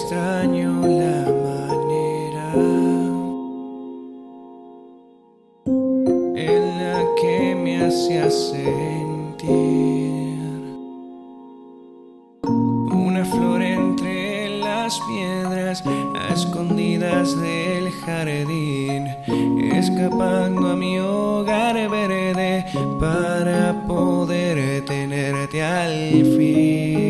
extraño la manera en la que me hacía sentir una flor entre las piedras escondidas del jardín, escapando a mi hogar verde para poder tenerte al fin.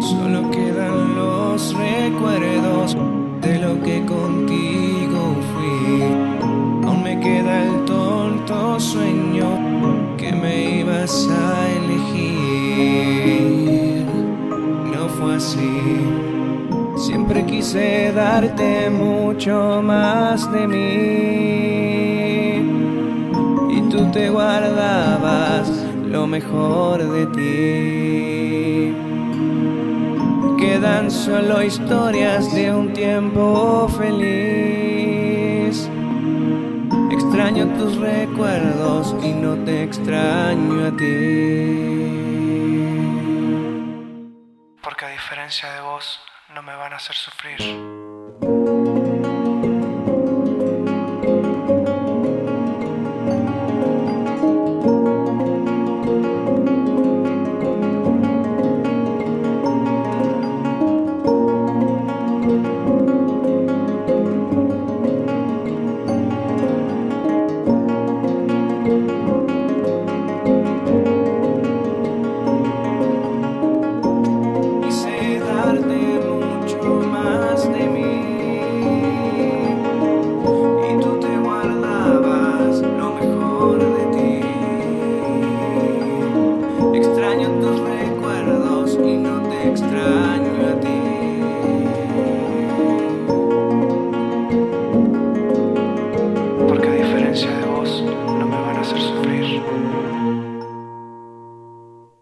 Solo quedan los recuerdos de lo que contigo fui. Aún me queda el tonto sueño que me ibas a elegir. No fue así. Siempre quise darte mucho más de mí tú te guardabas lo mejor de ti. Quedan solo historias de un tiempo feliz. Extraño tus recuerdos y no te extraño a ti. Porque a diferencia de vos, no me van a hacer sufrir. m'extranyo a ti.